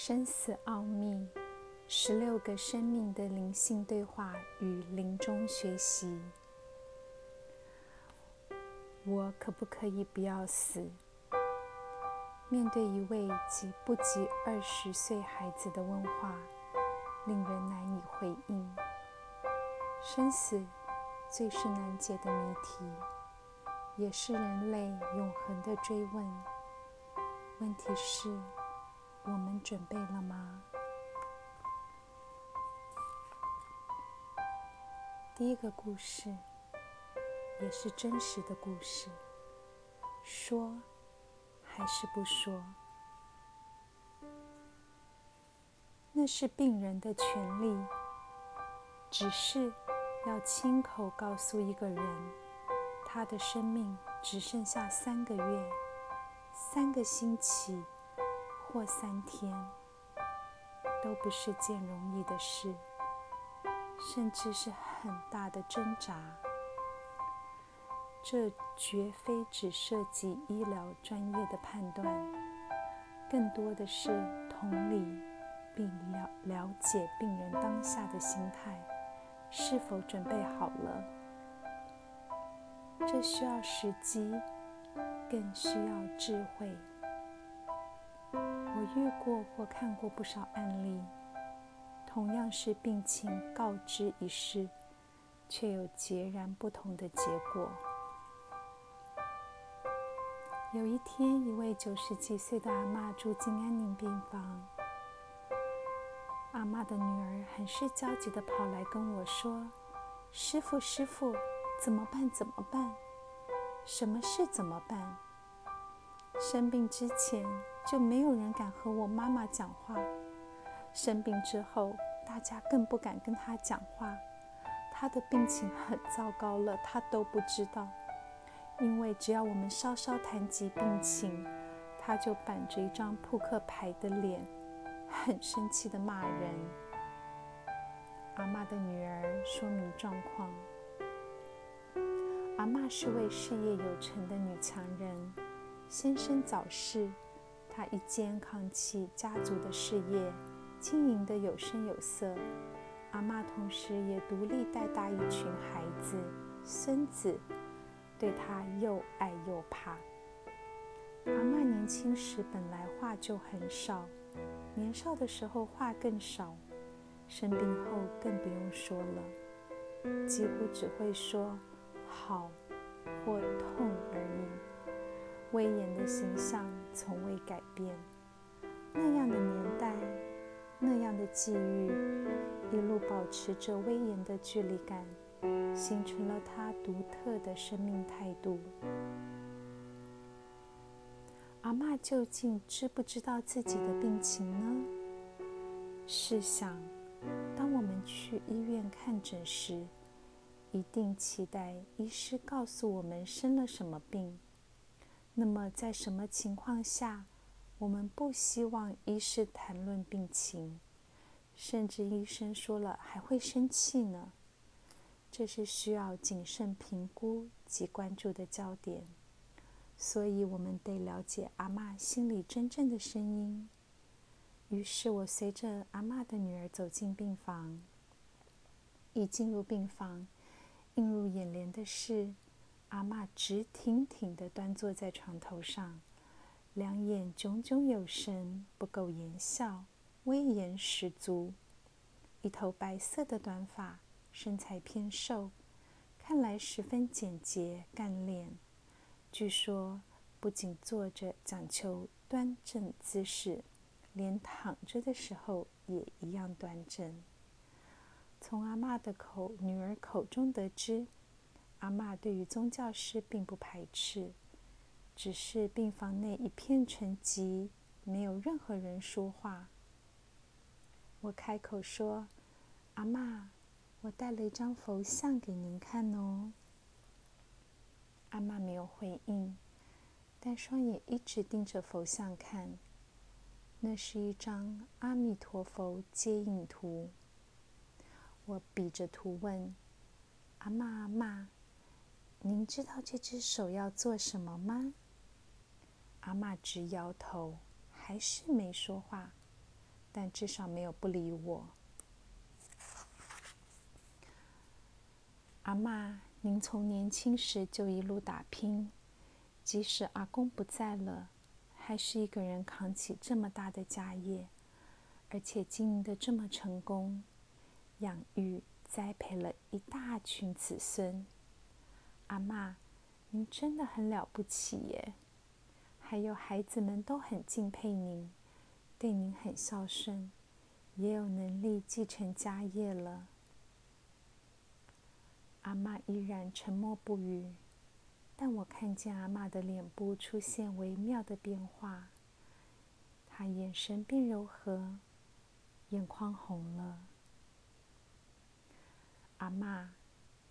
生死奥秘，十六个生命的灵性对话与临终学习。我可不可以不要死？面对一位及不及二十岁孩子的问话，令人难以回应。生死最是难解的谜题，也是人类永恒的追问。问题是。我们准备了吗？第一个故事，也是真实的故事。说还是不说？那是病人的权利。只是要亲口告诉一个人，他的生命只剩下三个月、三个星期。或三天，都不是件容易的事，甚至是很大的挣扎。这绝非只涉及医疗专业的判断，更多的是同理并了了解病人当下的心态，是否准备好了。这需要时机，更需要智慧。我遇过或看过不少案例，同样是病情告知一事，却有截然不同的结果。有一天，一位九十几岁的阿妈住进安宁病房，阿妈的女儿很是焦急地跑来跟我说：“师傅，师傅，怎么办？怎么办？什么事？怎么办？”生病之前就没有人敢和我妈妈讲话，生病之后大家更不敢跟她讲话。她的病情很糟糕了，她都不知道，因为只要我们稍稍谈及病情，她就板着一张扑克牌的脸，很生气的骂人。阿妈的女儿说明状况：阿妈是位事业有成的女强人。先生早逝，他一肩扛起家族的事业，经营得有声有色。阿妈同时也独立带大一群孩子、孙子，对他又爱又怕。阿妈年轻时本来话就很少，年少的时候话更少，生病后更不用说了，几乎只会说“好”或“痛”而已。威严的形象从未改变。那样的年代，那样的际遇，一路保持着威严的距离感，形成了他独特的生命态度。阿妈究竟知不知道自己的病情呢？试想，当我们去医院看诊时，一定期待医师告诉我们生了什么病。那么，在什么情况下，我们不希望医师谈论病情，甚至医生说了还会生气呢？这是需要谨慎评估及关注的焦点。所以，我们得了解阿妈心里真正的声音。于是我随着阿妈的女儿走进病房。一进入病房，映入眼帘的是。阿妈直挺挺地端坐在床头上，两眼炯炯有神，不苟言笑，威严十足。一头白色的短发，身材偏瘦，看来十分简洁干练。据说，不仅坐着讲求端正姿势，连躺着的时候也一样端正。从阿妈的口女儿口中得知。阿妈对于宗教师并不排斥，只是病房内一片沉寂，没有任何人说话。我开口说：“阿妈，我带了一张佛像给您看哦。”阿妈没有回应，但双眼一直盯着佛像看。那是一张阿弥陀佛接引图。我比着图问：“阿妈，阿妈。”您知道这只手要做什么吗？阿妈直摇头，还是没说话。但至少没有不理我。阿妈，您从年轻时就一路打拼，即使阿公不在了，还是一个人扛起这么大的家业，而且经营的这么成功，养育、栽培了一大群子孙。阿妈，您真的很了不起耶！还有孩子们都很敬佩您，对您很孝顺，也有能力继承家业了。阿妈依然沉默不语，但我看见阿妈的脸部出现微妙的变化，她眼神变柔和，眼眶红了。阿妈，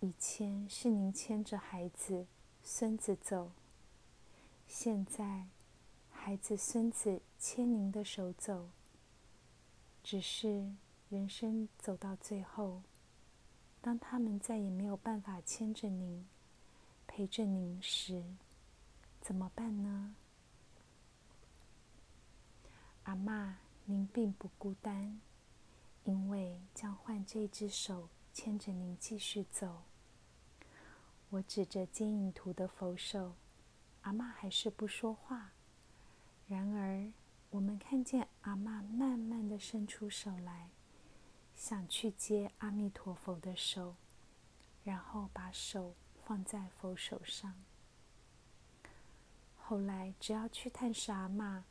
以前是您牵着孩子、孙子走，现在孩子、孙子牵您的手走，只是人生走到最后。当他们再也没有办法牵着您、陪着您时，怎么办呢？阿妈，您并不孤单，因为将换这只手牵着您继续走。我指着接引图的佛手，阿妈还是不说话。然而，我们看见阿妈慢慢的伸出手来。想去接阿弥陀佛的手，然后把手放在佛手上。后来，只要去探视阿妈，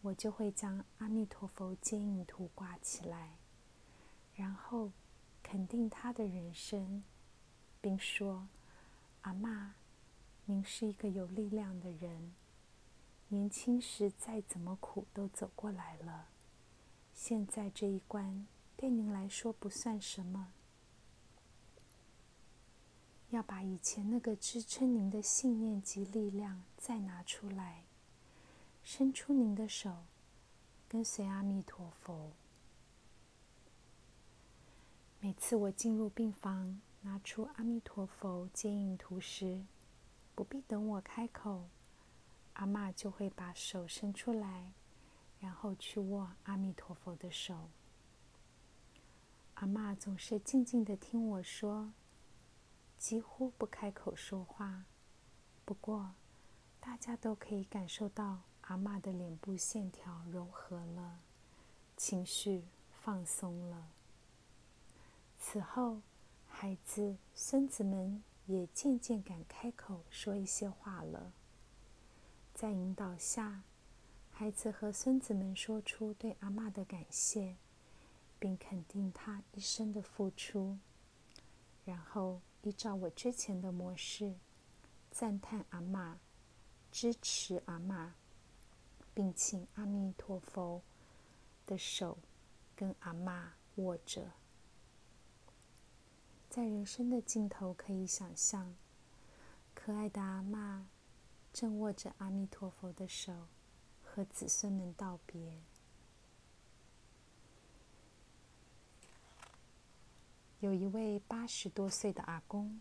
我就会将阿弥陀佛接引图挂起来，然后肯定他的人生，并说：“阿妈，您是一个有力量的人，年轻时再怎么苦都走过来了，现在这一关。”对您来说不算什么，要把以前那个支撑您的信念及力量再拿出来，伸出您的手，跟随阿弥陀佛。次我进入病房，拿出阿弥陀佛接引图时，不必等我开口，阿妈就会把手伸出来，然后去握阿弥陀佛的手。阿妈总是静静的听我说，几乎不开口说话。不过，大家都可以感受到阿妈的脸部线条柔和了，情绪放松了。此后，孩子、孙子们也渐渐敢开口说一些话了。在引导下，孩子和孙子们说出对阿妈的感谢。并肯定他一生的付出，然后依照我之前的模式，赞叹阿妈，支持阿妈，并请阿弥陀佛的手跟阿妈握着。在人生的尽头，可以想象，可爱的阿妈正握着阿弥陀佛的手，和子孙们道别。有一位八十多岁的阿公，